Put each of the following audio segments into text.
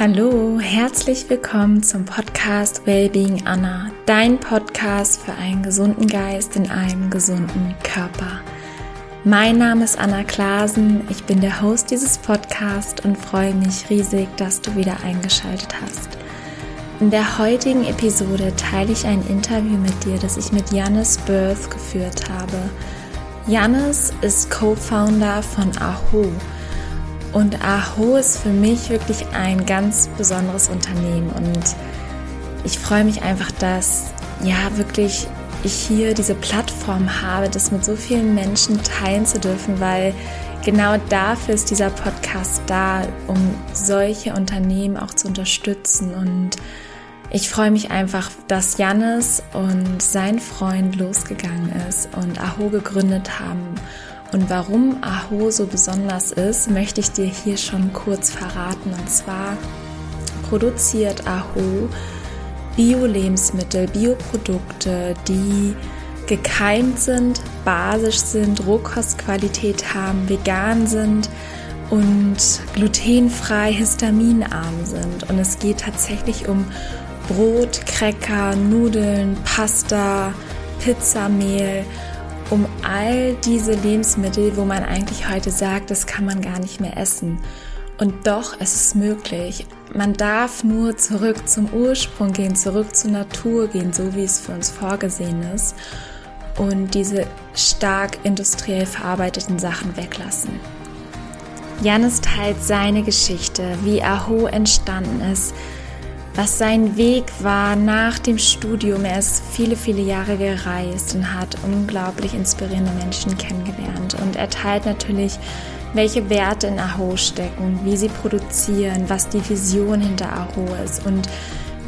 Hallo, herzlich willkommen zum Podcast Wellbeing Anna, dein Podcast für einen gesunden Geist in einem gesunden Körper. Mein Name ist Anna Klasen, ich bin der Host dieses Podcasts und freue mich riesig, dass du wieder eingeschaltet hast. In der heutigen Episode teile ich ein Interview mit dir, das ich mit Janis Birth geführt habe. Janis ist Co-Founder von Aho und Aho ist für mich wirklich ein ganz besonderes Unternehmen. Und ich freue mich einfach, dass ja wirklich ich hier diese Plattform habe, das mit so vielen Menschen teilen zu dürfen, weil genau dafür ist dieser Podcast da, um solche Unternehmen auch zu unterstützen. Und ich freue mich einfach, dass Jannis und sein Freund losgegangen ist und Aho gegründet haben und warum Aho so besonders ist, möchte ich dir hier schon kurz verraten. Und zwar produziert Aho Bio-Lebensmittel, Bioprodukte, die gekeimt sind, basisch sind, Rohkostqualität haben, vegan sind und glutenfrei, histaminarm sind. Und es geht tatsächlich um Brot, Cracker, Nudeln, Pasta, Pizzamehl um all diese Lebensmittel, wo man eigentlich heute sagt, das kann man gar nicht mehr essen. Und doch, es ist möglich. Man darf nur zurück zum Ursprung gehen, zurück zur Natur gehen, so wie es für uns vorgesehen ist. Und diese stark industriell verarbeiteten Sachen weglassen. Janis teilt seine Geschichte, wie Aho entstanden ist, was sein Weg war nach dem Studium. Er ist viele, viele Jahre gereist und hat unglaublich inspirierende Menschen kennengelernt. Und er teilt natürlich, welche Werte in Aho stecken, wie sie produzieren, was die Vision hinter Aho ist und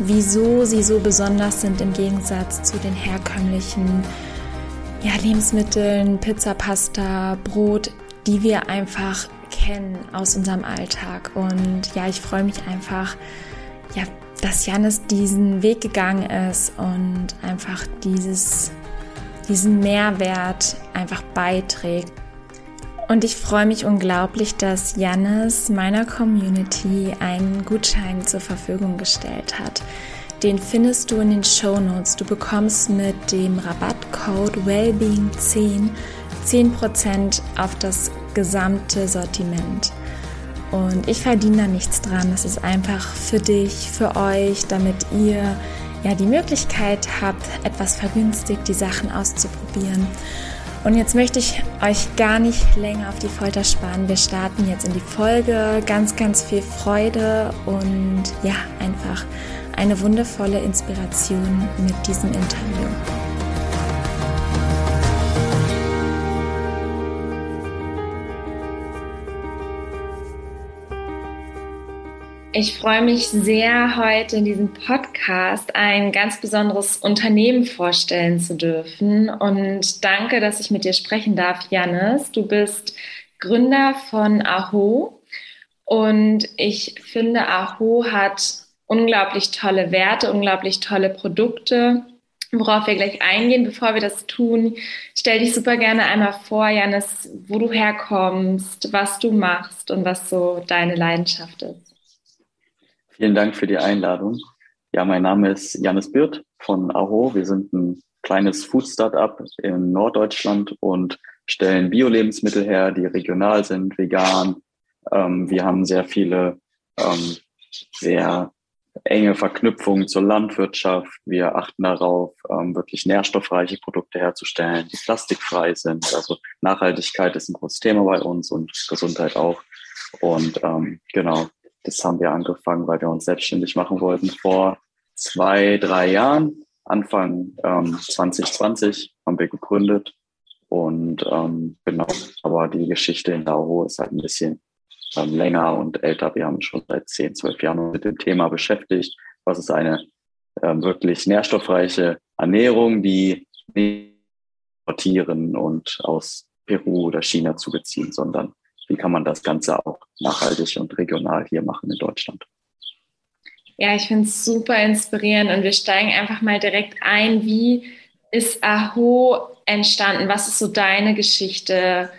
wieso sie so besonders sind im Gegensatz zu den herkömmlichen ja, Lebensmitteln, Pizza, Pasta, Brot, die wir einfach kennen aus unserem Alltag. Und ja, ich freue mich einfach, ja, dass Janis diesen Weg gegangen ist und einfach dieses, diesen Mehrwert einfach beiträgt. Und ich freue mich unglaublich, dass Janis meiner Community einen Gutschein zur Verfügung gestellt hat. Den findest du in den Show Notes. Du bekommst mit dem Rabattcode Wellbeing10 10% auf das gesamte Sortiment. Und ich verdiene da nichts dran. Das ist einfach für dich, für euch, damit ihr ja die Möglichkeit habt, etwas vergünstigt die Sachen auszuprobieren. Und jetzt möchte ich euch gar nicht länger auf die Folter sparen. Wir starten jetzt in die Folge. Ganz, ganz viel Freude und ja, einfach eine wundervolle Inspiration mit diesem Interview. Ich freue mich sehr, heute in diesem Podcast ein ganz besonderes Unternehmen vorstellen zu dürfen. Und danke, dass ich mit dir sprechen darf, Jannis. Du bist Gründer von Aho. Und ich finde, Aho hat unglaublich tolle Werte, unglaublich tolle Produkte, worauf wir gleich eingehen. Bevor wir das tun, stell dich super gerne einmal vor, Janis, wo du herkommst, was du machst und was so deine Leidenschaft ist. Vielen Dank für die Einladung. Ja, mein Name ist Janis Birth von Aho. Wir sind ein kleines Food-Startup in Norddeutschland und stellen Bio-Lebensmittel her, die regional sind, vegan. Ähm, wir haben sehr viele, ähm, sehr enge Verknüpfungen zur Landwirtschaft. Wir achten darauf, ähm, wirklich nährstoffreiche Produkte herzustellen, die plastikfrei sind. Also Nachhaltigkeit ist ein großes Thema bei uns und Gesundheit auch. Und ähm, genau, das haben wir angefangen, weil wir uns selbstständig machen wollten vor zwei, drei Jahren. Anfang ähm, 2020 haben wir gegründet. Und ähm, genau, aber die Geschichte in Dauro ist halt ein bisschen ähm, länger und älter. Wir haben schon seit zehn, zwölf Jahren mit dem Thema beschäftigt. Was ist eine ähm, wirklich nährstoffreiche Ernährung, die nicht importieren und aus Peru oder China zu beziehen, sondern wie kann man das Ganze auch nachhaltig und regional hier machen in Deutschland. Ja, ich finde es super inspirierend und wir steigen einfach mal direkt ein. Wie ist Aho entstanden? Was ist so deine Geschichte?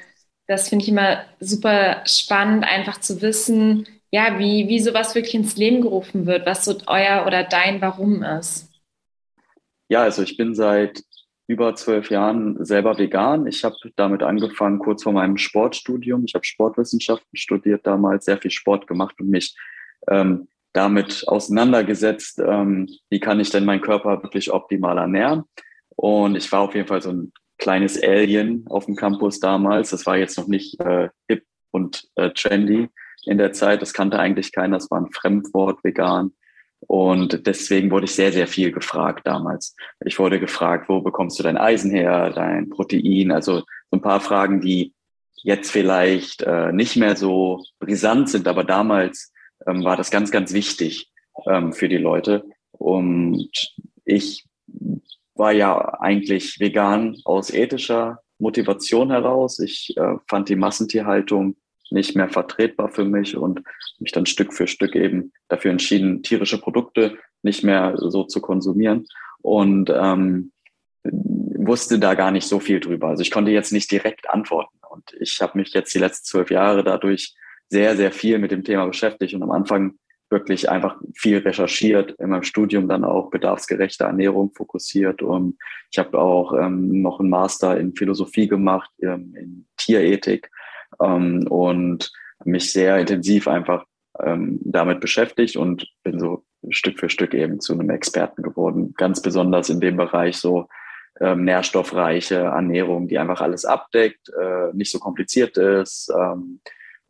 Das finde ich immer super spannend, einfach zu wissen, ja, wie, wie sowas wirklich ins Leben gerufen wird, was so euer oder dein Warum ist. Ja, also ich bin seit über zwölf Jahren selber vegan. Ich habe damit angefangen kurz vor meinem Sportstudium. Ich habe Sportwissenschaften studiert damals, sehr viel Sport gemacht und mich ähm, damit auseinandergesetzt, ähm, wie kann ich denn meinen Körper wirklich optimal ernähren. Und ich war auf jeden Fall so ein kleines Alien auf dem Campus damals. Das war jetzt noch nicht äh, hip und äh, trendy in der Zeit. Das kannte eigentlich keiner. Das war ein Fremdwort, vegan. Und deswegen wurde ich sehr, sehr viel gefragt damals. Ich wurde gefragt, wo bekommst du dein Eisen her, dein Protein? Also so ein paar Fragen, die jetzt vielleicht äh, nicht mehr so brisant sind, aber damals ähm, war das ganz, ganz wichtig ähm, für die Leute. Und ich war ja eigentlich vegan aus ethischer Motivation heraus. Ich äh, fand die Massentierhaltung nicht mehr vertretbar für mich und mich dann Stück für Stück eben dafür entschieden, tierische Produkte nicht mehr so zu konsumieren. Und ähm, wusste da gar nicht so viel drüber. Also ich konnte jetzt nicht direkt antworten. Und ich habe mich jetzt die letzten zwölf Jahre dadurch sehr, sehr viel mit dem Thema beschäftigt und am Anfang wirklich einfach viel recherchiert, in meinem Studium dann auch bedarfsgerechte Ernährung fokussiert. Und ich habe auch ähm, noch einen Master in Philosophie gemacht, ähm, in Tierethik ähm, und mich sehr intensiv einfach ähm, damit beschäftigt und bin so Stück für Stück eben zu einem Experten geworden, ganz besonders in dem Bereich so ähm, nährstoffreiche Ernährung, die einfach alles abdeckt, äh, nicht so kompliziert ist, ähm,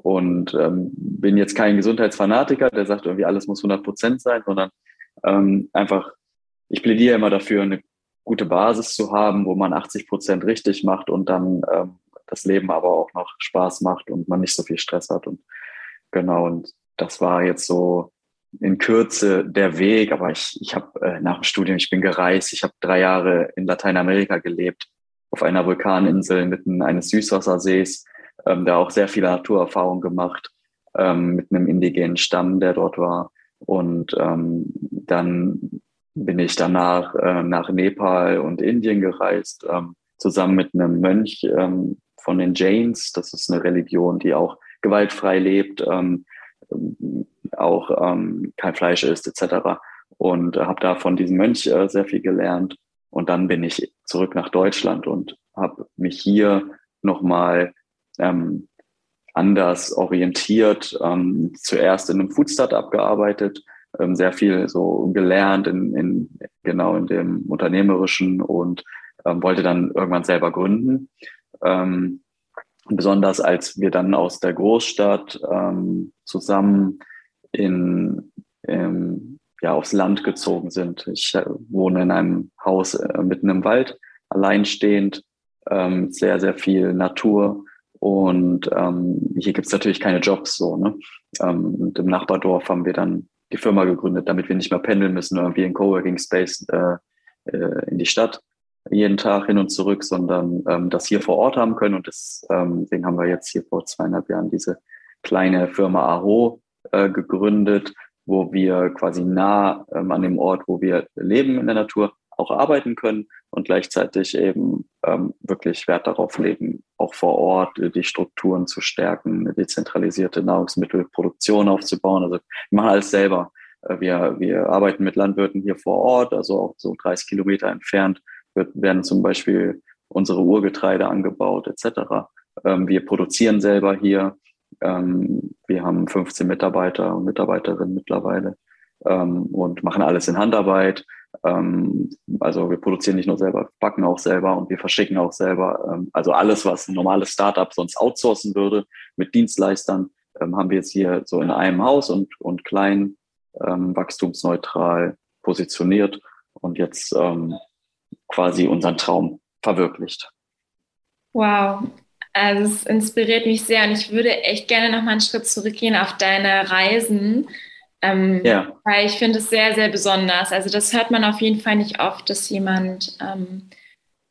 und ähm, bin jetzt kein Gesundheitsfanatiker, der sagt irgendwie, alles muss 100 Prozent sein, sondern ähm, einfach, ich plädiere immer dafür, eine gute Basis zu haben, wo man 80 Prozent richtig macht und dann ähm, das Leben aber auch noch Spaß macht und man nicht so viel Stress hat. Und genau, und das war jetzt so in Kürze der Weg, aber ich, ich habe äh, nach dem Studium, ich bin gereist, ich habe drei Jahre in Lateinamerika gelebt, auf einer Vulkaninsel mitten eines Süßwassersees ähm, da auch sehr viele Naturerfahrungen gemacht ähm, mit einem indigenen Stamm, der dort war. Und ähm, dann bin ich danach äh, nach Nepal und Indien gereist, ähm, zusammen mit einem Mönch ähm, von den Jains. Das ist eine Religion, die auch gewaltfrei lebt, ähm, auch ähm, kein Fleisch isst etc. Und äh, habe da von diesem Mönch äh, sehr viel gelernt. Und dann bin ich zurück nach Deutschland und habe mich hier nochmal ähm, anders orientiert, ähm, zuerst in einem Food Startup gearbeitet, ähm, sehr viel so gelernt in, in genau in dem unternehmerischen und ähm, wollte dann irgendwann selber gründen. Ähm, besonders als wir dann aus der Großstadt ähm, zusammen in, ähm, ja, aufs Land gezogen sind. Ich äh, wohne in einem Haus äh, mitten im Wald, alleinstehend, ähm, sehr, sehr viel Natur und ähm, hier gibt's natürlich keine Jobs so. Ne? Ähm, und im Nachbardorf haben wir dann die Firma gegründet, damit wir nicht mehr pendeln müssen, irgendwie in Coworking Space äh, äh, in die Stadt jeden Tag hin und zurück, sondern ähm, das hier vor Ort haben können. Und das, ähm, deswegen haben wir jetzt hier vor zweieinhalb Jahren diese kleine Firma Aho äh, gegründet, wo wir quasi nah ähm, an dem Ort, wo wir leben in der Natur, auch arbeiten können und gleichzeitig eben ähm, wirklich Wert darauf legen, auch vor Ort die Strukturen zu stärken, eine dezentralisierte Nahrungsmittelproduktion aufzubauen. Also wir machen alles selber. Äh, wir, wir arbeiten mit Landwirten hier vor Ort, also auch so 30 Kilometer entfernt wird, werden zum Beispiel unsere Urgetreide angebaut etc. Ähm, wir produzieren selber hier. Ähm, wir haben 15 Mitarbeiter und Mitarbeiterinnen mittlerweile ähm, und machen alles in Handarbeit. Ähm, also wir produzieren nicht nur selber, backen auch selber und wir verschicken auch selber. Ähm, also alles, was ein normales Startup sonst outsourcen würde mit Dienstleistern, ähm, haben wir jetzt hier so in einem Haus und, und klein, wachstumsneutral positioniert und jetzt ähm, quasi unseren Traum verwirklicht. Wow, also es inspiriert mich sehr und ich würde echt gerne noch mal einen Schritt zurückgehen auf deine Reisen. Ähm, ja. Weil ich finde es sehr, sehr besonders. Also das hört man auf jeden Fall nicht oft, dass jemand, ähm,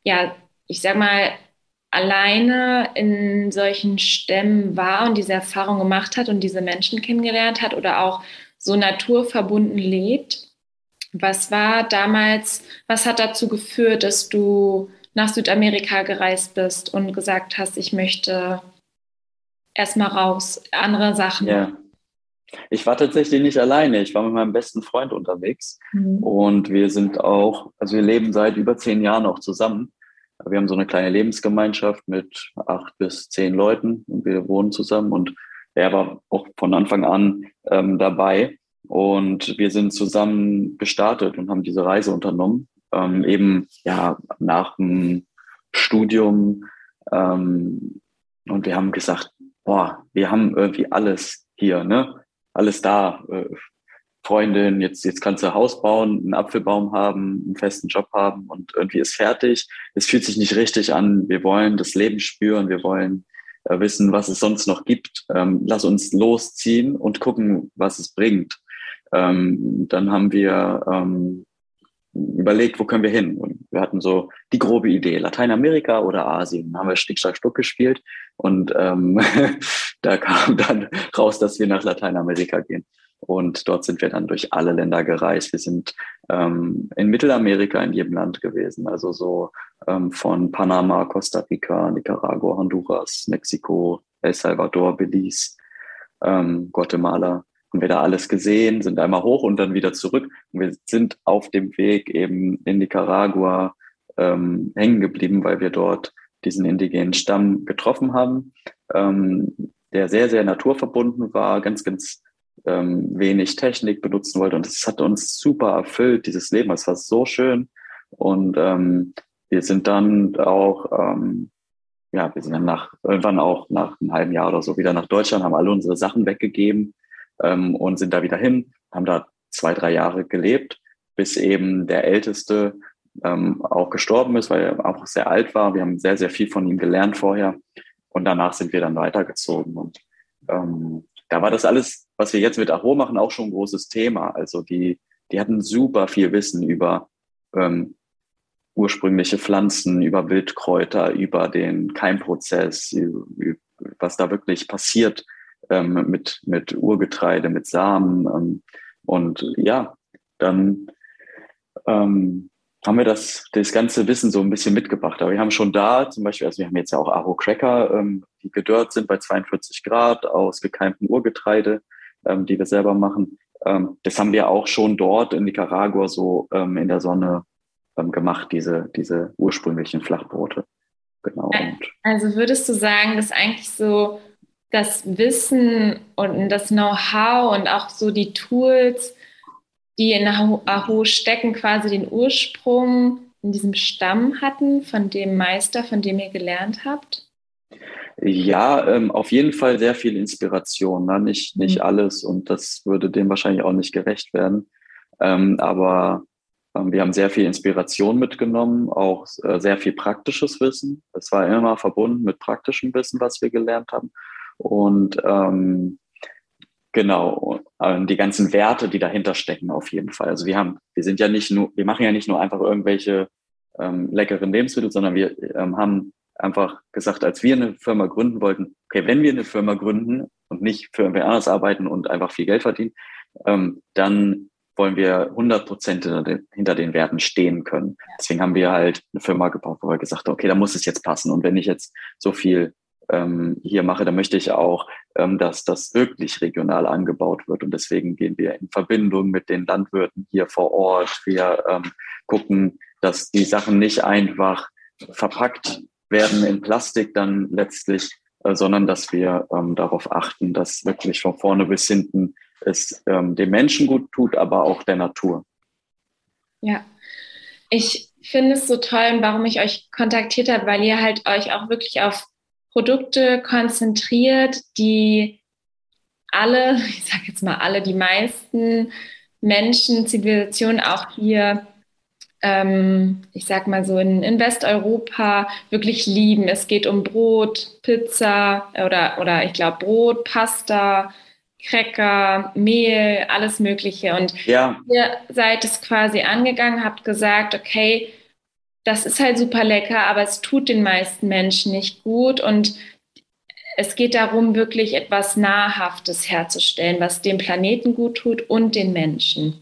ja, ich sag mal, alleine in solchen Stämmen war und diese Erfahrung gemacht hat und diese Menschen kennengelernt hat oder auch so naturverbunden lebt. Was war damals, was hat dazu geführt, dass du nach Südamerika gereist bist und gesagt hast, ich möchte erstmal raus, andere Sachen? Ja. Ich war tatsächlich nicht alleine. Ich war mit meinem besten Freund unterwegs mhm. und wir sind auch, also wir leben seit über zehn Jahren auch zusammen. Wir haben so eine kleine Lebensgemeinschaft mit acht bis zehn Leuten und wir wohnen zusammen und er war auch von Anfang an ähm, dabei und wir sind zusammen gestartet und haben diese Reise unternommen. Ähm, eben ja nach dem Studium ähm, und wir haben gesagt, boah, wir haben irgendwie alles hier, ne? Alles da. Äh, Freundin, jetzt, jetzt kannst du Haus bauen, einen Apfelbaum haben, einen festen Job haben und irgendwie ist fertig. Es fühlt sich nicht richtig an. Wir wollen das Leben spüren. Wir wollen äh, wissen, was es sonst noch gibt. Ähm, lass uns losziehen und gucken, was es bringt. Ähm, dann haben wir ähm, überlegt, wo können wir hin? Und wir hatten so die grobe Idee, Lateinamerika oder Asien. Dann haben wir Stick, Schlag, Stuck gespielt und ähm, da kam dann raus, dass wir nach Lateinamerika gehen. Und dort sind wir dann durch alle Länder gereist. Wir sind ähm, in Mittelamerika in jedem Land gewesen, also so ähm, von Panama, Costa Rica, Nicaragua, Honduras, Mexiko, El Salvador, Belize, ähm, Guatemala. Haben wir da alles gesehen, sind einmal hoch und dann wieder zurück. Und wir sind auf dem Weg eben in Nicaragua ähm, hängen geblieben, weil wir dort diesen indigenen Stamm getroffen haben, ähm, der sehr, sehr naturverbunden war, ganz, ganz ähm, wenig Technik benutzen wollte. Und es hat uns super erfüllt, dieses Leben. Es war so schön. Und ähm, wir sind dann auch, ähm, ja, wir sind dann nach, irgendwann auch nach einem halben Jahr oder so wieder nach Deutschland, haben alle unsere Sachen weggegeben ähm, und sind da wieder hin, haben da zwei, drei Jahre gelebt, bis eben der Älteste ähm, auch gestorben ist, weil er auch sehr alt war. Wir haben sehr, sehr viel von ihm gelernt vorher. Und danach sind wir dann weitergezogen. Und ähm, da war das alles, was wir jetzt mit Aho machen, auch schon ein großes Thema. Also die, die hatten super viel Wissen über ähm, ursprüngliche Pflanzen, über Wildkräuter, über den Keimprozess, was da wirklich passiert ähm, mit, mit Urgetreide, mit Samen. Ähm, und ja, dann ähm, haben wir das, das ganze Wissen so ein bisschen mitgebracht. Aber wir haben schon da zum Beispiel, also wir haben jetzt ja auch Aro Cracker, ähm, die gedörrt sind bei 42 Grad aus gekeimtem Urgetreide, ähm, die wir selber machen. Ähm, das haben wir auch schon dort in Nicaragua so ähm, in der Sonne ähm, gemacht, diese, diese ursprünglichen Flachbrote. Genau. Also würdest du sagen, dass eigentlich so das Wissen und das Know-how und auch so die Tools, die in Aho stecken, quasi den Ursprung in diesem Stamm hatten, von dem Meister, von dem ihr gelernt habt? Ja, ähm, auf jeden Fall sehr viel Inspiration. Ne? Nicht, nicht mhm. alles und das würde dem wahrscheinlich auch nicht gerecht werden. Ähm, aber ähm, wir haben sehr viel Inspiration mitgenommen, auch äh, sehr viel praktisches Wissen. Es war immer verbunden mit praktischem Wissen, was wir gelernt haben. Und ähm, Genau, die ganzen Werte, die dahinter stecken, auf jeden Fall. Also wir haben, wir sind ja nicht nur, wir machen ja nicht nur einfach irgendwelche ähm, leckeren Lebensmittel, sondern wir ähm, haben einfach gesagt, als wir eine Firma gründen wollten, okay, wenn wir eine Firma gründen und nicht für irgendwer anders arbeiten und einfach viel Geld verdienen, ähm, dann wollen wir 100 Prozent hinter den Werten stehen können. Deswegen haben wir halt eine Firma gebaut, wo wir gesagt haben, okay, da muss es jetzt passen. Und wenn ich jetzt so viel ähm, hier mache, dann möchte ich auch, ähm, dass das wirklich regional angebaut wird. Und deswegen gehen wir in Verbindung mit den Landwirten hier vor Ort. Wir ähm, gucken, dass die Sachen nicht einfach verpackt werden in Plastik dann letztlich, äh, sondern dass wir ähm, darauf achten, dass wirklich von vorne bis hinten es ähm, dem Menschen gut tut, aber auch der Natur. Ja, ich finde es so toll, warum ich euch kontaktiert habe, weil ihr halt euch auch wirklich auf Produkte konzentriert, die alle, ich sage jetzt mal alle, die meisten Menschen, Zivilisationen auch hier, ähm, ich sag mal so in, in Westeuropa wirklich lieben. Es geht um Brot, Pizza oder, oder ich glaube Brot, Pasta, Cracker, Mehl, alles Mögliche. Und ja. ihr seid es quasi angegangen, habt gesagt, okay, das ist halt super lecker, aber es tut den meisten Menschen nicht gut und es geht darum, wirklich etwas Nahrhaftes herzustellen, was dem Planeten gut tut und den Menschen.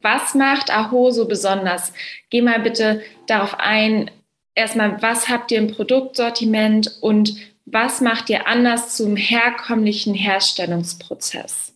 Was macht Aho so besonders? Geh mal bitte darauf ein, erstmal, was habt ihr im Produktsortiment und was macht ihr anders zum herkömmlichen Herstellungsprozess?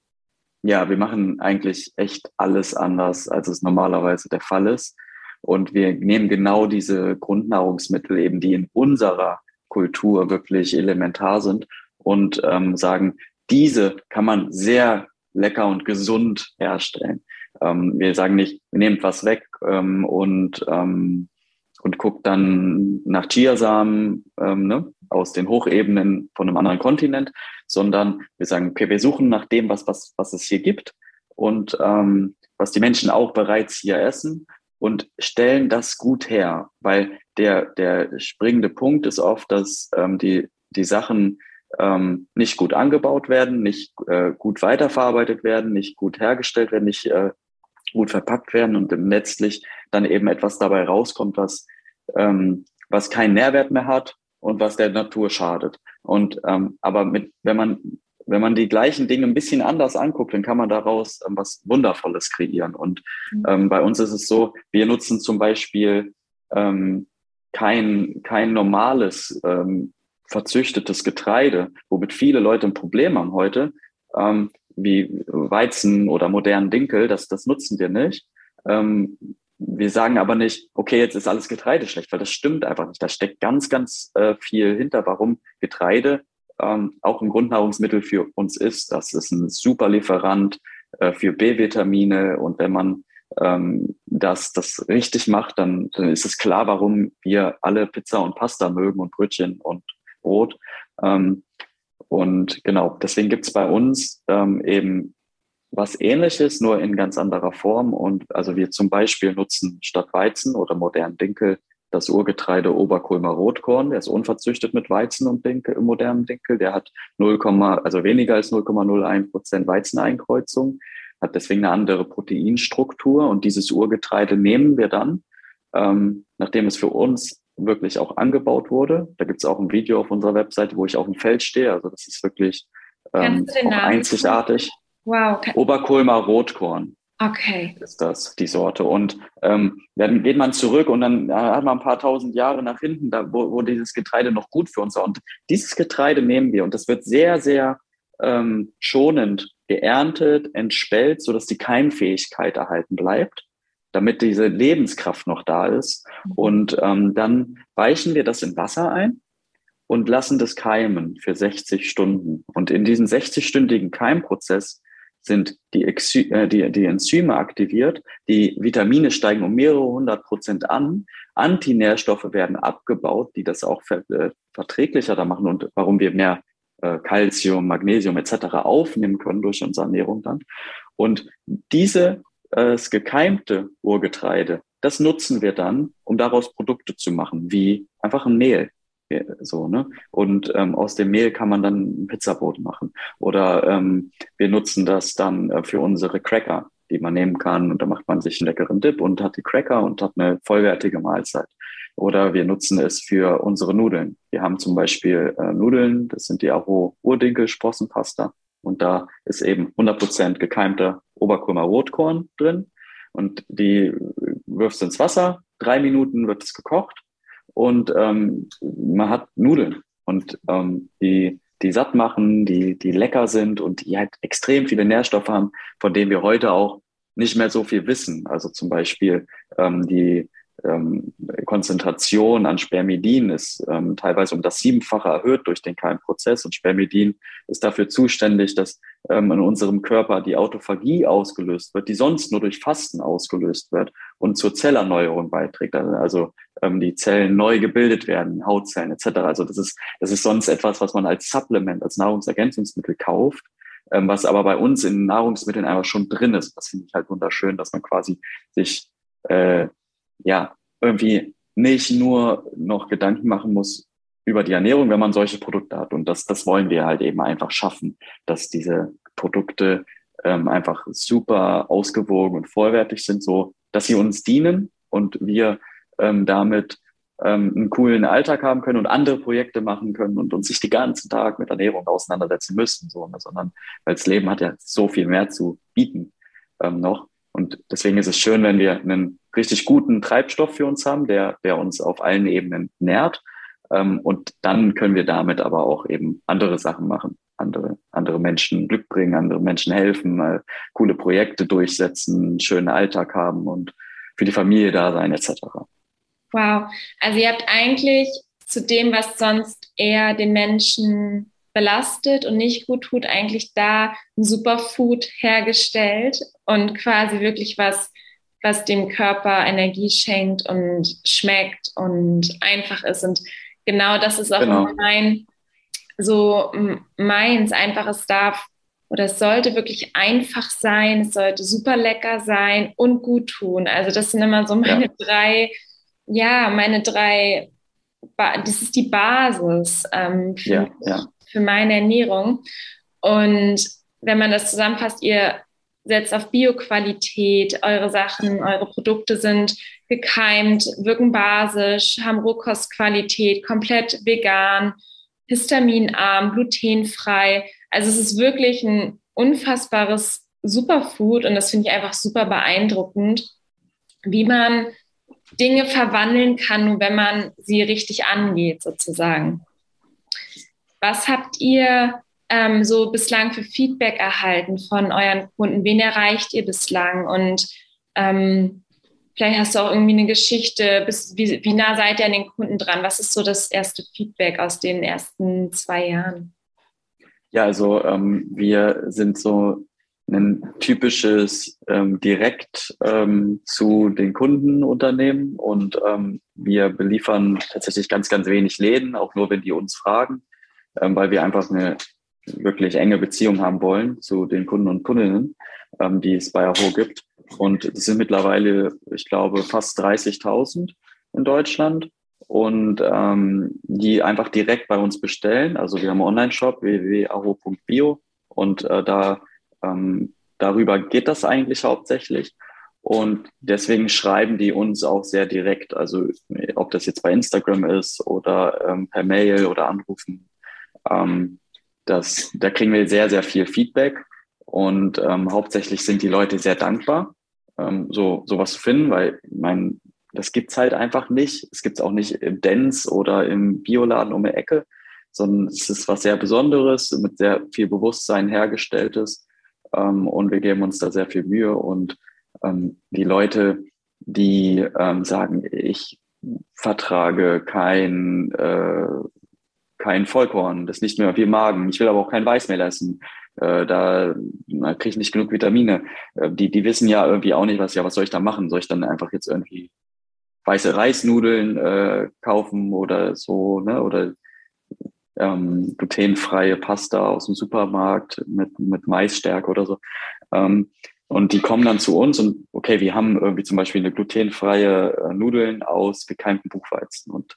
ja, wir machen eigentlich echt alles anders, als es normalerweise der Fall ist. Und wir nehmen genau diese Grundnahrungsmittel eben, die in unserer Kultur wirklich elementar sind und ähm, sagen, diese kann man sehr lecker und gesund herstellen. Ähm, wir sagen nicht, nehmen was weg ähm, und, ähm, und guckt dann nach Chiasamen ähm, ne, aus den Hochebenen von einem anderen Kontinent, sondern wir sagen, okay, wir suchen nach dem, was, was, was es hier gibt und ähm, was die Menschen auch bereits hier essen und stellen das gut her, weil der, der springende Punkt ist oft, dass ähm, die, die Sachen ähm, nicht gut angebaut werden, nicht äh, gut weiterverarbeitet werden, nicht gut hergestellt werden, nicht äh, gut verpackt werden und letztlich dann eben etwas dabei rauskommt, was, ähm, was keinen Nährwert mehr hat und was der Natur schadet. Und ähm, aber mit, wenn man wenn man die gleichen Dinge ein bisschen anders anguckt, dann kann man daraus ähm, was Wundervolles kreieren. Und mhm. ähm, bei uns ist es so, wir nutzen zum Beispiel ähm, kein, kein normales ähm, verzüchtetes Getreide, womit viele Leute ein Problem haben heute, ähm, wie Weizen oder modernen Dinkel, das, das nutzen wir nicht. Ähm, wir sagen aber nicht, okay, jetzt ist alles Getreide schlecht, weil das stimmt einfach nicht. Da steckt ganz, ganz äh, viel hinter, warum Getreide ähm, auch ein Grundnahrungsmittel für uns ist. Das ist ein super Lieferant äh, für B-Vitamine und wenn man ähm, das, das richtig macht, dann, dann ist es klar, warum wir alle Pizza und Pasta mögen und Brötchen und Brot. Ähm, und genau, deswegen gibt es bei uns ähm, eben was ähnliches, nur in ganz anderer Form. Und also wir zum Beispiel nutzen statt Weizen oder modernen Dinkel das Urgetreide Oberkulmer Rotkorn. Der ist unverzüchtet mit Weizen und Dinkel, modernen Dinkel. Der hat 0, also weniger als 0,01 Prozent Weizeneinkreuzung, hat deswegen eine andere Proteinstruktur. Und dieses Urgetreide nehmen wir dann, ähm, nachdem es für uns wirklich auch angebaut wurde. Da gibt es auch ein Video auf unserer Webseite, wo ich auf dem Feld stehe. Also das ist wirklich ähm, einzigartig. Wow. Oberkulmer Rotkorn. Okay. Ist das die Sorte. Und ähm, dann geht man zurück und dann hat man ein paar tausend Jahre nach hinten, da, wo, wo dieses Getreide noch gut für uns war. Und dieses Getreide nehmen wir und das wird sehr, sehr ähm, schonend geerntet, entspellt, sodass die Keimfähigkeit erhalten bleibt damit diese Lebenskraft noch da ist. Mhm. Und ähm, dann weichen wir das in Wasser ein und lassen das keimen für 60 Stunden. Und in diesem 60-stündigen Keimprozess sind die, Exy äh, die, die Enzyme aktiviert, die Vitamine steigen um mehrere hundert Prozent an, Antinährstoffe werden abgebaut, die das auch ver äh, verträglicher da machen und warum wir mehr äh, Magnesium etc. aufnehmen können durch unsere Ernährung dann. Und diese das gekeimte Urgetreide, das nutzen wir dann, um daraus Produkte zu machen, wie einfach ein Mehl. So, ne? Und ähm, aus dem Mehl kann man dann ein Pizzabrot machen. Oder ähm, wir nutzen das dann äh, für unsere Cracker, die man nehmen kann. Und da macht man sich einen leckeren Dip und hat die Cracker und hat eine vollwertige Mahlzeit. Oder wir nutzen es für unsere Nudeln. Wir haben zum Beispiel äh, Nudeln, das sind die Aro Urdinkel Sprossenpasta. Und da ist eben 100% gekeimter Oberkulmer Rotkorn drin. Und die wirfst du ins Wasser. Drei Minuten wird es gekocht. Und ähm, man hat Nudeln. Und ähm, die, die satt machen, die, die lecker sind und die halt extrem viele Nährstoffe haben, von denen wir heute auch nicht mehr so viel wissen. Also zum Beispiel ähm, die ähm, Konzentration an Spermidin ist ähm, teilweise um das Siebenfache erhöht durch den Keimprozess. Und Spermidin ist dafür zuständig, dass ähm, in unserem Körper die Autophagie ausgelöst wird, die sonst nur durch Fasten ausgelöst wird und zur Zellerneuerung beiträgt. Also ähm, die Zellen neu gebildet werden, Hautzellen etc. Also das ist, das ist sonst etwas, was man als Supplement, als Nahrungsergänzungsmittel kauft ähm, was aber bei uns in Nahrungsmitteln einfach schon drin ist. Das finde ich halt wunderschön, dass man quasi sich äh, ja, irgendwie nicht nur noch Gedanken machen muss über die Ernährung, wenn man solche Produkte hat. Und das, das wollen wir halt eben einfach schaffen, dass diese Produkte ähm, einfach super ausgewogen und vollwertig sind, so dass sie uns dienen und wir ähm, damit ähm, einen coolen Alltag haben können und andere Projekte machen können und uns sich die ganzen Tag mit Ernährung auseinandersetzen müssen, so, sondern weil das Leben hat ja so viel mehr zu bieten ähm, noch. Und deswegen ist es schön, wenn wir einen richtig guten Treibstoff für uns haben, der, der uns auf allen Ebenen nährt. Ähm, und dann können wir damit aber auch eben andere Sachen machen. andere, andere Menschen Glück bringen, andere Menschen helfen, coole Projekte durchsetzen, einen schönen Alltag haben und für die Familie da sein, etc. Wow. Also ihr habt eigentlich zu dem, was sonst eher den Menschen belastet und nicht gut tut, eigentlich da ein Superfood hergestellt und quasi wirklich was, was dem Körper Energie schenkt und schmeckt und einfach ist. Und genau das ist auch genau. mein, so meins, einfach es darf oder es sollte wirklich einfach sein, es sollte super lecker sein und gut tun. Also das sind immer so meine ja. drei, ja, meine drei, das ist die Basis ähm, für, ja, ja. Für meine Ernährung. Und wenn man das zusammenfasst, ihr setzt auf Bioqualität, eure Sachen, eure Produkte sind gekeimt, wirken basisch, haben Rohkostqualität, komplett vegan, histaminarm, glutenfrei. Also es ist wirklich ein unfassbares Superfood und das finde ich einfach super beeindruckend, wie man Dinge verwandeln kann, nur wenn man sie richtig angeht, sozusagen. Was habt ihr ähm, so bislang für Feedback erhalten von euren Kunden? Wen erreicht ihr bislang? Und ähm, vielleicht hast du auch irgendwie eine Geschichte, bis, wie, wie nah seid ihr an den Kunden dran? Was ist so das erste Feedback aus den ersten zwei Jahren? Ja, also ähm, wir sind so ein typisches ähm, direkt ähm, zu den Kundenunternehmen und ähm, wir beliefern tatsächlich ganz, ganz wenig Läden, auch nur wenn die uns fragen, weil wir einfach eine wirklich enge Beziehung haben wollen zu den Kunden und Kundinnen, ähm, die es bei Aho gibt. Und es sind mittlerweile, ich glaube, fast 30.000 in Deutschland und ähm, die einfach direkt bei uns bestellen. Also wir haben einen Online-Shop www.aro.bio und äh, da ähm, darüber geht das eigentlich hauptsächlich. Und deswegen schreiben die uns auch sehr direkt. Also ob das jetzt bei Instagram ist oder ähm, per Mail oder anrufen. Ähm, das, da kriegen wir sehr, sehr viel Feedback. Und ähm, hauptsächlich sind die Leute sehr dankbar, ähm, so sowas zu finden, weil mein, das gibt's halt einfach nicht. Es gibt's auch nicht im Dance oder im Bioladen um die Ecke, sondern es ist was sehr Besonderes, mit sehr viel Bewusstsein hergestelltes. Ähm, und wir geben uns da sehr viel Mühe. Und ähm, die Leute, die ähm, sagen, ich vertrage kein, äh, kein Vollkorn, das nicht mehr viel Magen, ich will aber auch kein Weißmehl essen, äh, da, kriege ich nicht genug Vitamine. Äh, die, die wissen ja irgendwie auch nicht, was ja, was soll ich da machen? Soll ich dann einfach jetzt irgendwie weiße Reisnudeln äh, kaufen oder so, ne? Oder ähm, glutenfreie Pasta aus dem Supermarkt mit, mit Maisstärke oder so. Ähm, und die kommen dann zu uns und okay, wir haben irgendwie zum Beispiel eine glutenfreie äh, Nudeln aus gekeimtem Buchweizen und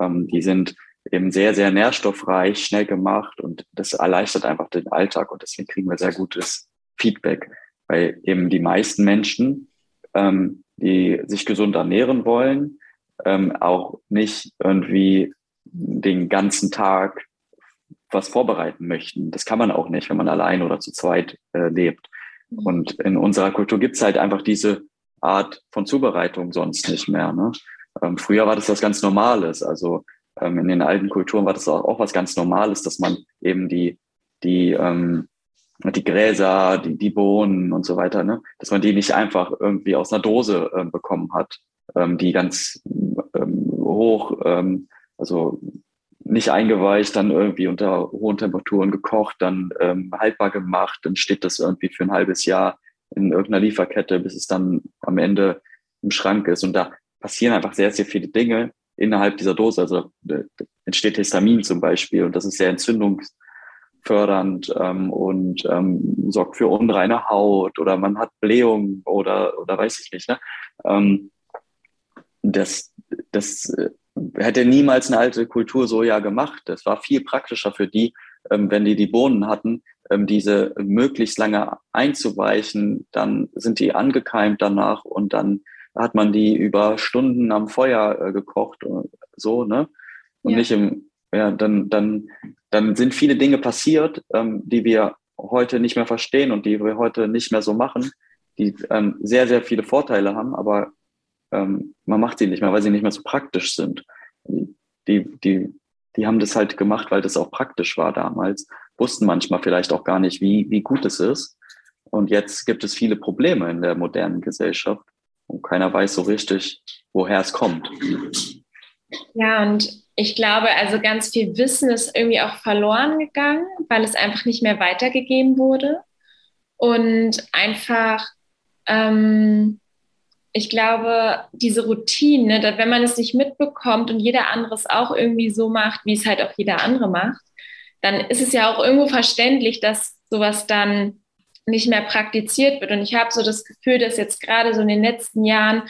ähm, die sind eben sehr, sehr nährstoffreich, schnell gemacht und das erleichtert einfach den Alltag und deswegen kriegen wir sehr gutes Feedback, weil eben die meisten Menschen ähm, die sich gesund ernähren wollen, ähm, auch nicht irgendwie den ganzen Tag was vorbereiten möchten. Das kann man auch nicht, wenn man allein oder zu zweit äh, lebt. Mhm. Und in unserer Kultur gibt's halt einfach diese Art von Zubereitung sonst nicht mehr. Ne? Ähm, früher war das was ganz Normales. Also ähm, in den alten Kulturen war das auch, auch was ganz Normales, dass man eben die, die ähm, die Gräser, die, die Bohnen und so weiter, ne? dass man die nicht einfach irgendwie aus einer Dose äh, bekommen hat, ähm, die ganz ähm, hoch, ähm, also nicht eingeweicht, dann irgendwie unter hohen Temperaturen gekocht, dann ähm, haltbar gemacht, dann steht das irgendwie für ein halbes Jahr in irgendeiner Lieferkette, bis es dann am Ende im Schrank ist. Und da passieren einfach sehr, sehr viele Dinge innerhalb dieser Dose. Also entsteht Histamin zum Beispiel und das ist sehr entzündungs fördernd ähm, und ähm, sorgt für unreine Haut oder man hat Blähung oder, oder weiß ich nicht. Ne? Ähm, das, das äh, hätte niemals eine alte Kultur so ja gemacht. Das war viel praktischer für die, ähm, wenn die die Bohnen hatten, ähm, diese möglichst lange einzuweichen, dann sind die angekeimt danach und dann hat man die über Stunden am Feuer äh, gekocht und so, ne? Und ja. nicht im, ja, dann, dann dann sind viele Dinge passiert, ähm, die wir heute nicht mehr verstehen und die wir heute nicht mehr so machen, die ähm, sehr, sehr viele Vorteile haben, aber ähm, man macht sie nicht mehr, weil sie nicht mehr so praktisch sind. Die, die, die haben das halt gemacht, weil das auch praktisch war damals. wussten manchmal vielleicht auch gar nicht, wie, wie gut es ist. Und jetzt gibt es viele Probleme in der modernen Gesellschaft und keiner weiß so richtig, woher es kommt. Ja, und ich glaube, also ganz viel Wissen ist irgendwie auch verloren gegangen, weil es einfach nicht mehr weitergegeben wurde. Und einfach, ähm, ich glaube, diese Routine, dass wenn man es nicht mitbekommt und jeder andere es auch irgendwie so macht, wie es halt auch jeder andere macht, dann ist es ja auch irgendwo verständlich, dass sowas dann nicht mehr praktiziert wird. Und ich habe so das Gefühl, dass jetzt gerade so in den letzten Jahren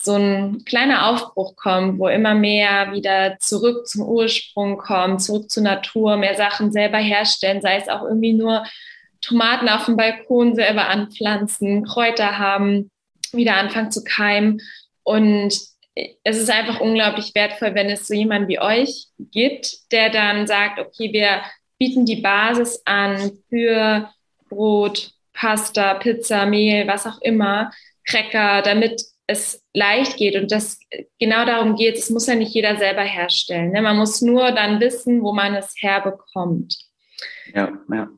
so ein kleiner Aufbruch kommt, wo immer mehr wieder zurück zum Ursprung kommen, zurück zur Natur, mehr Sachen selber herstellen, sei es auch irgendwie nur Tomaten auf dem Balkon selber anpflanzen, Kräuter haben, wieder anfangen zu keimen. Und es ist einfach unglaublich wertvoll, wenn es so jemanden wie euch gibt, der dann sagt, okay, wir bieten die Basis an für Brot, Pasta, Pizza, Mehl, was auch immer, Cracker, damit es leicht geht. Und das genau darum geht es. muss ja nicht jeder selber herstellen. Ne? Man muss nur dann wissen, wo man es herbekommt. Ja, ja.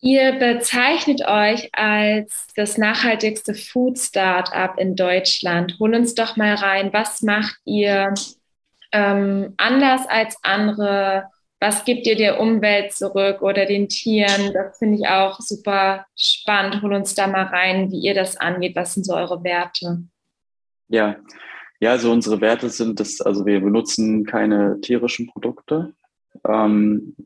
Ihr bezeichnet euch als das nachhaltigste Food Startup in Deutschland. Hol uns doch mal rein. Was macht ihr ähm, anders als andere? Was gibt ihr der Umwelt zurück oder den Tieren? Das finde ich auch super spannend. Hol uns da mal rein, wie ihr das angeht. Was sind so eure Werte? Ja, ja, also unsere Werte sind das, also wir benutzen keine tierischen Produkte. Ähm,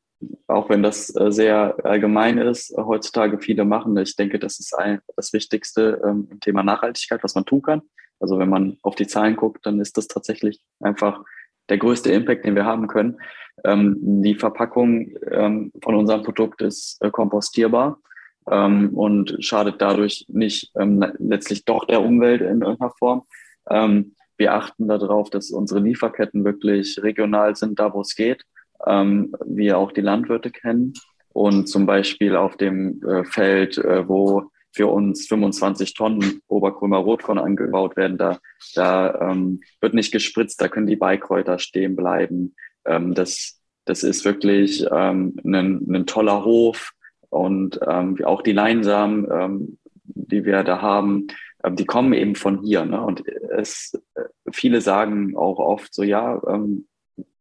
auch wenn das äh, sehr allgemein ist, heutzutage viele machen. Ich denke, das ist ein, das Wichtigste ähm, im Thema Nachhaltigkeit, was man tun kann. Also wenn man auf die Zahlen guckt, dann ist das tatsächlich einfach der größte Impact, den wir haben können. Ähm, die Verpackung ähm, von unserem Produkt ist äh, kompostierbar ähm, und schadet dadurch nicht ähm, letztlich doch der Umwelt in irgendeiner Form. Ähm, wir achten darauf, dass unsere Lieferketten wirklich regional sind, da wo es geht ähm, wir auch die Landwirte kennen. Und zum Beispiel auf dem äh, Feld, äh, wo für uns 25 Tonnen Oberkrömer Rotkorn angebaut werden, da, da ähm, wird nicht gespritzt, da können die Beikräuter stehen bleiben. Ähm, das, das ist wirklich ähm, ein, ein toller Hof und ähm, auch die Leinsamen, ähm, die wir da haben, ähm, die kommen eben von hier. Ne? Und es, äh, viele sagen auch oft so, ja, ähm,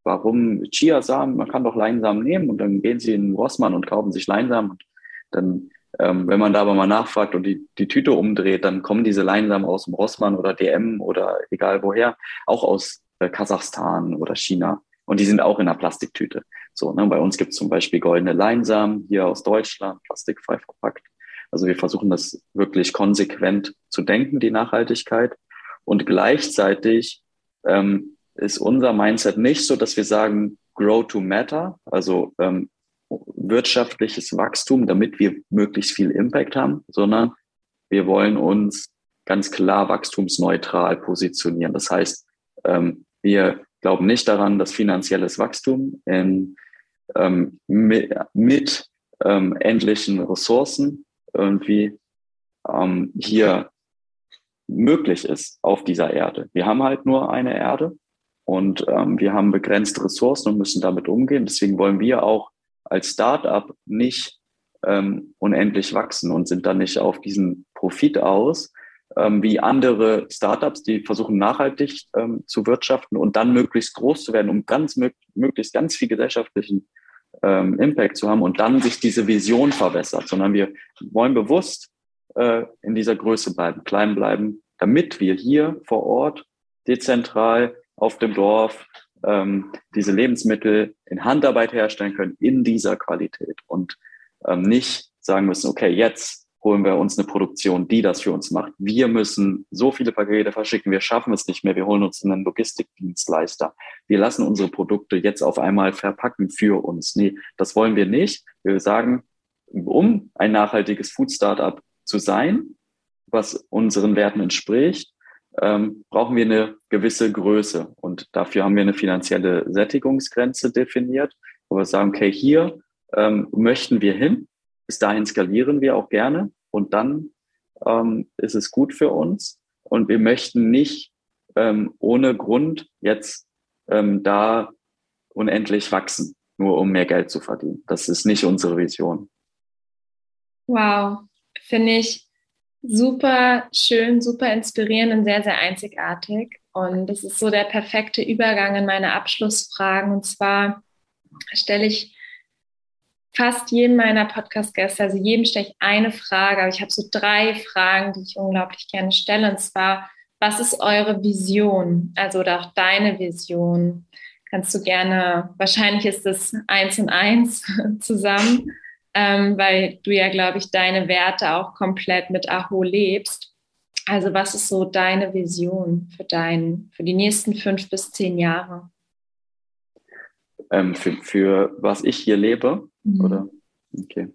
warum Chiasamen? Man kann doch Leinsamen nehmen und dann gehen sie in Rossmann und kaufen sich Leinsamen und dann, ähm, wenn man da aber mal nachfragt und die, die Tüte umdreht, dann kommen diese Leinsamen aus dem Rossmann oder DM oder egal woher, auch aus äh, Kasachstan oder China. Und die sind auch in einer Plastiktüte. So, ne? Bei uns gibt es zum Beispiel goldene Leinsamen hier aus Deutschland, plastikfrei verpackt. Also wir versuchen das wirklich konsequent zu denken, die Nachhaltigkeit. Und gleichzeitig ähm, ist unser Mindset nicht so, dass wir sagen, grow to matter, also ähm, wirtschaftliches Wachstum, damit wir möglichst viel Impact haben, sondern wir wollen uns ganz klar wachstumsneutral positionieren. Das heißt, ähm, wir glauben nicht daran, dass finanzielles Wachstum in, ähm, mit, mit ähm, endlichen Ressourcen irgendwie hier möglich ist auf dieser Erde. Wir haben halt nur eine Erde und ähm, wir haben begrenzte Ressourcen und müssen damit umgehen. Deswegen wollen wir auch als Startup nicht ähm, unendlich wachsen und sind dann nicht auf diesen Profit aus, ähm, wie andere Startups, die versuchen nachhaltig ähm, zu wirtschaften und dann möglichst groß zu werden, um ganz möglichst ganz viel gesellschaftlichen ähm, Impact zu haben und dann sich diese Vision verbessert, sondern wir wollen bewusst äh, in dieser Größe bleiben, klein bleiben, damit wir hier vor Ort dezentral auf dem Dorf ähm, diese Lebensmittel in Handarbeit herstellen können in dieser Qualität und ähm, nicht sagen müssen, okay, jetzt holen wir uns eine Produktion, die das für uns macht. Wir müssen so viele Pakete verschicken, wir schaffen es nicht mehr, wir holen uns einen Logistikdienstleister. Wir lassen unsere Produkte jetzt auf einmal verpacken für uns. Nee, das wollen wir nicht. Wir sagen, um ein nachhaltiges Food Startup zu sein, was unseren Werten entspricht, ähm, brauchen wir eine gewisse Größe. Und dafür haben wir eine finanzielle Sättigungsgrenze definiert, wo wir sagen, okay, hier ähm, möchten wir hin, bis dahin skalieren wir auch gerne und dann ähm, ist es gut für uns. Und wir möchten nicht ähm, ohne Grund jetzt ähm, da unendlich wachsen. nur um mehr Geld zu verdienen. Das ist nicht unsere Vision. Wow, finde ich super schön, super inspirierend und sehr, sehr einzigartig. Und das ist so der perfekte Übergang in meine Abschlussfragen. Und zwar stelle ich fast jedem meiner Podcast-Gäste, also jedem stelle ich eine Frage, aber ich habe so drei Fragen, die ich unglaublich gerne stelle. Und zwar, was ist eure Vision? Also oder auch deine Vision? Kannst du gerne, wahrscheinlich ist das eins und eins zusammen, ähm, weil du ja, glaube ich, deine Werte auch komplett mit Aho lebst. Also was ist so deine Vision für, dein, für die nächsten fünf bis zehn Jahre? Ähm, für, für was ich hier lebe, mhm. oder? Okay.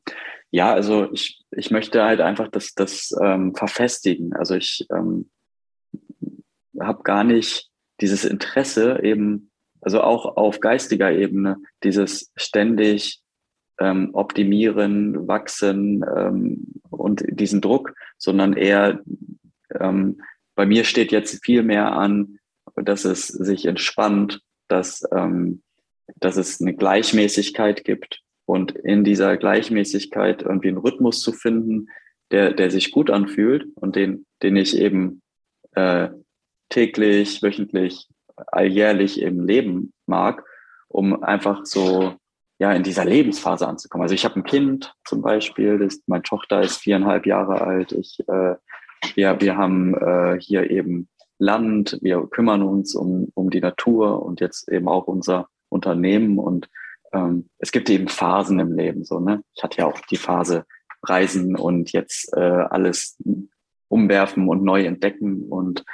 Ja, also ich, ich möchte halt einfach das, das ähm, verfestigen. Also ich ähm, habe gar nicht dieses Interesse eben, also auch auf geistiger Ebene, dieses ständig ähm, optimieren, wachsen ähm, und diesen Druck, sondern eher ähm, bei mir steht jetzt viel mehr an, dass es sich entspannt, dass, ähm, dass es eine Gleichmäßigkeit gibt. Und in dieser Gleichmäßigkeit irgendwie einen Rhythmus zu finden, der, der sich gut anfühlt und den, den ich eben äh, täglich, wöchentlich, alljährlich eben leben mag, um einfach so ja in dieser Lebensphase anzukommen. Also ich habe ein Kind zum Beispiel, das, meine Tochter ist viereinhalb Jahre alt. Ich, äh, wir, wir haben äh, hier eben Land, wir kümmern uns um, um die Natur und jetzt eben auch unser Unternehmen und ähm, es gibt eben Phasen im Leben. So, ne? Ich hatte ja auch die Phase Reisen und jetzt äh, alles umwerfen und neu entdecken und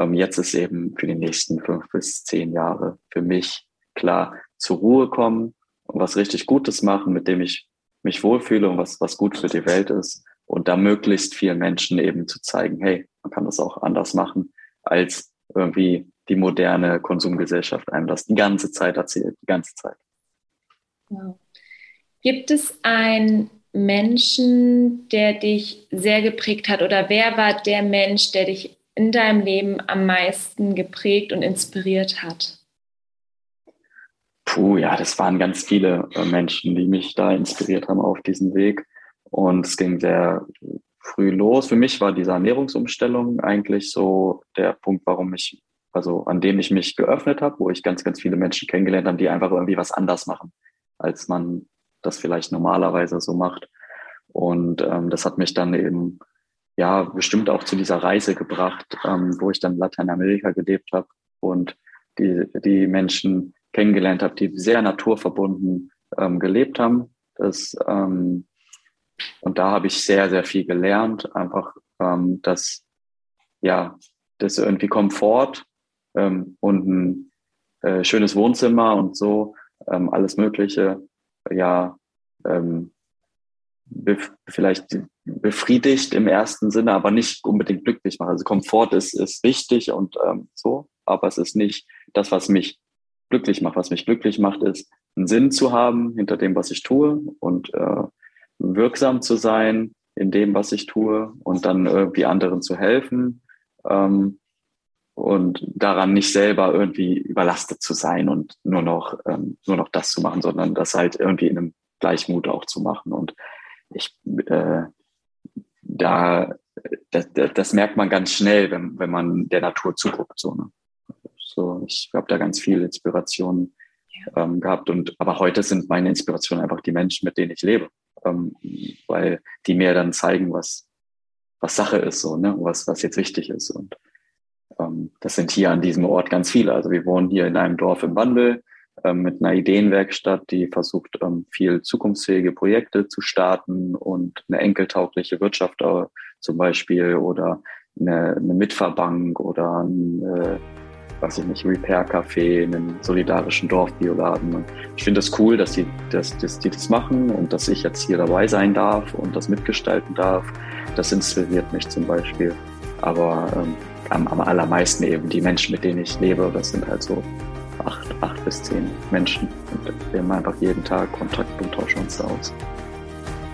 ähm, jetzt ist eben für die nächsten fünf bis zehn Jahre für mich klar zur Ruhe kommen, und was richtig Gutes machen, mit dem ich mich wohlfühle und was, was gut für die Welt ist. Und da möglichst vielen Menschen eben zu zeigen, hey, man kann das auch anders machen, als irgendwie die moderne Konsumgesellschaft einem das die ganze Zeit erzählt, die ganze Zeit. Wow. Gibt es einen Menschen, der dich sehr geprägt hat oder wer war der Mensch, der dich in deinem Leben am meisten geprägt und inspiriert hat? Puh, ja, das waren ganz viele äh, Menschen, die mich da inspiriert haben auf diesem Weg. Und es ging sehr früh los. Für mich war diese Ernährungsumstellung eigentlich so der Punkt, warum ich, also an dem ich mich geöffnet habe, wo ich ganz, ganz viele Menschen kennengelernt habe, die einfach irgendwie was anders machen, als man das vielleicht normalerweise so macht. Und ähm, das hat mich dann eben ja bestimmt auch zu dieser Reise gebracht, ähm, wo ich dann in Lateinamerika gelebt habe und die, die Menschen kennengelernt habe, die sehr naturverbunden ähm, gelebt haben. Das, ähm, und da habe ich sehr, sehr viel gelernt. Einfach, ähm, dass, ja, das irgendwie Komfort ähm, und ein äh, schönes Wohnzimmer und so, ähm, alles Mögliche, ja, ähm, bef vielleicht befriedigt im ersten Sinne, aber nicht unbedingt glücklich macht. Also Komfort ist, ist wichtig und ähm, so, aber es ist nicht das, was mich glücklich macht. Was mich glücklich macht, ist, einen Sinn zu haben hinter dem, was ich tue und äh, wirksam zu sein in dem, was ich tue und dann irgendwie anderen zu helfen ähm, und daran nicht selber irgendwie überlastet zu sein und nur noch, ähm, nur noch das zu machen, sondern das halt irgendwie in einem Gleichmut auch zu machen. Und ich, äh, da, das, das merkt man ganz schnell, wenn, wenn man der Natur zuguckt. So, ne? So, ich habe da ganz viel Inspiration ähm, gehabt. Und aber heute sind meine Inspirationen einfach die Menschen, mit denen ich lebe, ähm, weil die mir dann zeigen, was was Sache ist, so ne, was was jetzt wichtig ist. Und ähm, das sind hier an diesem Ort ganz viele. Also wir wohnen hier in einem Dorf im Wandel ähm, mit einer Ideenwerkstatt, die versucht, ähm, viel zukunftsfähige Projekte zu starten und eine enkeltaugliche Wirtschaft äh, zum Beispiel oder eine, eine Mitfahrbank oder ein äh, weiß ich nicht, Repair-Café, einen solidarischen Dorfbioladen. Ich finde das cool, dass die, dass, dass die das machen und dass ich jetzt hier dabei sein darf und das mitgestalten darf. Das inspiriert mich zum Beispiel. Aber ähm, am, am allermeisten eben die Menschen, mit denen ich lebe, das sind halt so acht, acht bis zehn Menschen. Und wir haben einfach jeden Tag Kontakt und tauschen uns da aus.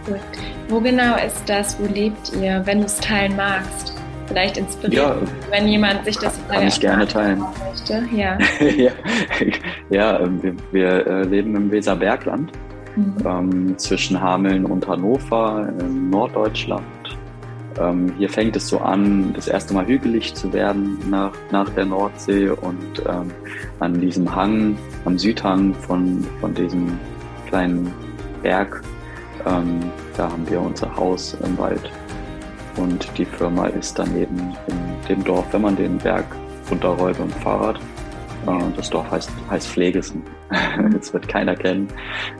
Cool. Wo genau ist das? Wo lebt ihr, wenn du es teilen magst? Vielleicht inspiriert, ja, wenn jemand sich das kann ich gerne teilen. Möchte. Ja, ja, ja ähm, wir, wir äh, leben im Weserbergland mhm. ähm, zwischen Hameln und Hannover in Norddeutschland. Ähm, hier fängt es so an, das erste Mal hügelig zu werden nach, nach der Nordsee und ähm, an diesem Hang, am Südhang von, von diesem kleinen Berg, ähm, da haben wir unser Haus im Wald und die Firma ist daneben in dem Dorf, wenn man den Berg runterrollt dem Fahrrad. Äh, das Dorf heißt, heißt Pflegesen. Das wird keiner kennen,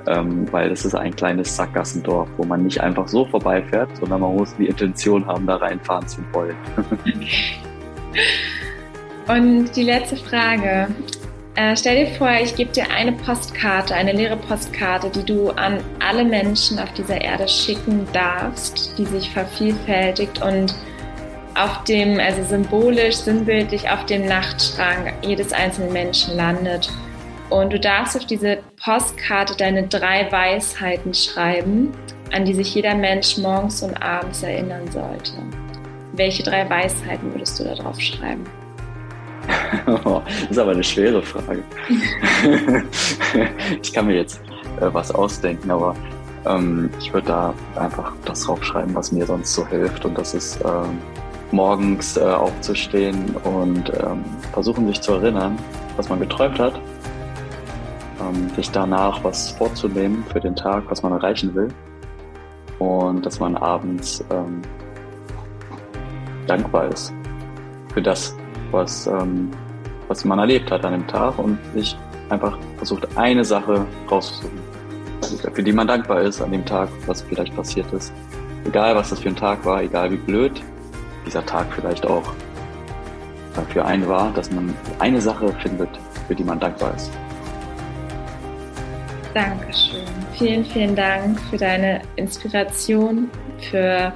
ähm, weil das ist ein kleines Sackgassendorf, wo man nicht einfach so vorbeifährt, sondern man muss die Intention haben, da reinfahren zu wollen. Und die letzte Frage. Äh, stell dir vor, ich gebe dir eine Postkarte, eine leere Postkarte, die du an alle Menschen auf dieser Erde schicken darfst, die sich vervielfältigt und auf dem, also symbolisch, sinnbildlich auf dem Nachtschrank jedes einzelnen Menschen landet. Und du darfst auf diese Postkarte deine drei Weisheiten schreiben, an die sich jeder Mensch morgens und abends erinnern sollte. Welche drei Weisheiten würdest du da drauf schreiben? Das ist aber eine schwere Frage. ich kann mir jetzt äh, was ausdenken, aber ähm, ich würde da einfach das draufschreiben, was mir sonst so hilft. Und das ist ähm, morgens äh, aufzustehen und ähm, versuchen sich zu erinnern, was man geträumt hat. Ähm, sich danach was vorzunehmen für den Tag, was man erreichen will. Und dass man abends ähm, dankbar ist für das, was, ähm, was man erlebt hat an dem Tag und sich einfach versucht, eine Sache rauszusuchen, für die man dankbar ist an dem Tag, was vielleicht passiert ist. Egal, was das für ein Tag war, egal wie blöd dieser Tag vielleicht auch für einen war, dass man eine Sache findet, für die man dankbar ist. Dankeschön. Vielen, vielen Dank für deine Inspiration, für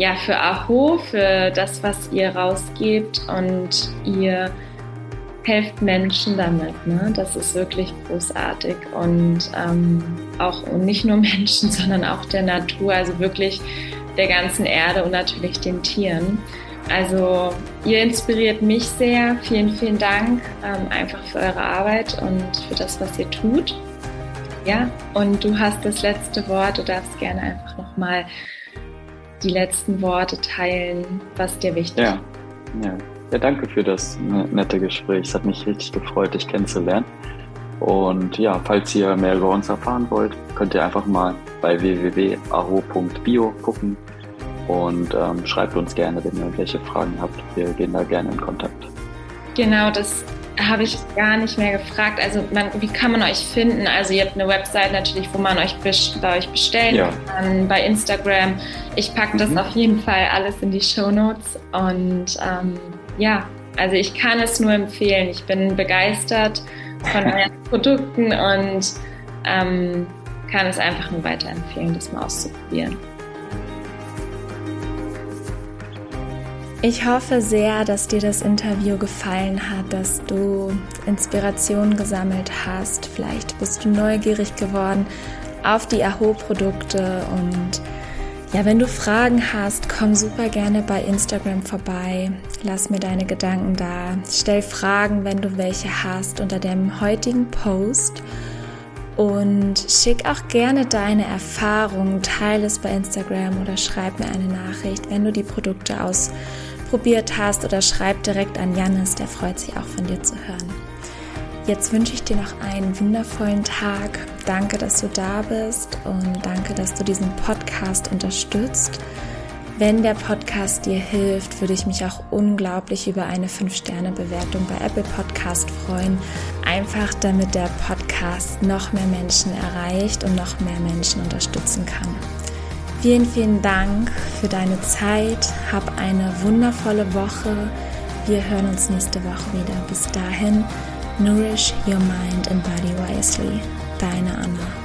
ja, für Aho, für das, was ihr rausgebt und ihr helft Menschen damit. Ne? Das ist wirklich großartig und ähm, auch und nicht nur Menschen, sondern auch der Natur, also wirklich der ganzen Erde und natürlich den Tieren. Also ihr inspiriert mich sehr. Vielen, vielen Dank ähm, einfach für eure Arbeit und für das, was ihr tut. Ja, und du hast das letzte Wort. Du darfst gerne einfach nochmal die letzten Worte teilen, was dir wichtig ja. ist. Ja. ja, danke für das ne, nette Gespräch. Es hat mich richtig gefreut, dich kennenzulernen. Und ja, falls ihr mehr über uns erfahren wollt, könnt ihr einfach mal bei www.aho.bio gucken und ähm, schreibt uns gerne, wenn ihr irgendwelche Fragen habt. Wir gehen da gerne in Kontakt. Genau, das habe ich gar nicht mehr gefragt. Also man, wie kann man euch finden? Also ihr habt eine Website natürlich, wo man euch bei euch bestellen ja. kann, bei Instagram. Ich packe das mhm. auf jeden Fall alles in die Show Notes. Und ähm, ja, also ich kann es nur empfehlen. Ich bin begeistert von euren Produkten und ähm, kann es einfach nur weiterempfehlen, das mal auszuprobieren. Ich hoffe sehr, dass dir das Interview gefallen hat, dass du Inspiration gesammelt hast. Vielleicht bist du neugierig geworden auf die Aho-Produkte und ja, wenn du Fragen hast, komm super gerne bei Instagram vorbei. Lass mir deine Gedanken da. Stell Fragen, wenn du welche hast, unter dem heutigen Post. Und schick auch gerne deine Erfahrungen, teile es bei Instagram oder schreib mir eine Nachricht, wenn du die Produkte aus ausprobiert hast oder schreib direkt an Jannis, der freut sich auch von dir zu hören. Jetzt wünsche ich dir noch einen wundervollen Tag. Danke, dass du da bist und danke, dass du diesen Podcast unterstützt. Wenn der Podcast dir hilft, würde ich mich auch unglaublich über eine 5-Sterne-Bewertung bei Apple Podcast freuen. Einfach damit der Podcast noch mehr Menschen erreicht und noch mehr Menschen unterstützen kann. Vielen, vielen Dank für deine Zeit. Hab eine wundervolle Woche. Wir hören uns nächste Woche wieder. Bis dahin, nourish your mind and body wisely. Deine Anna.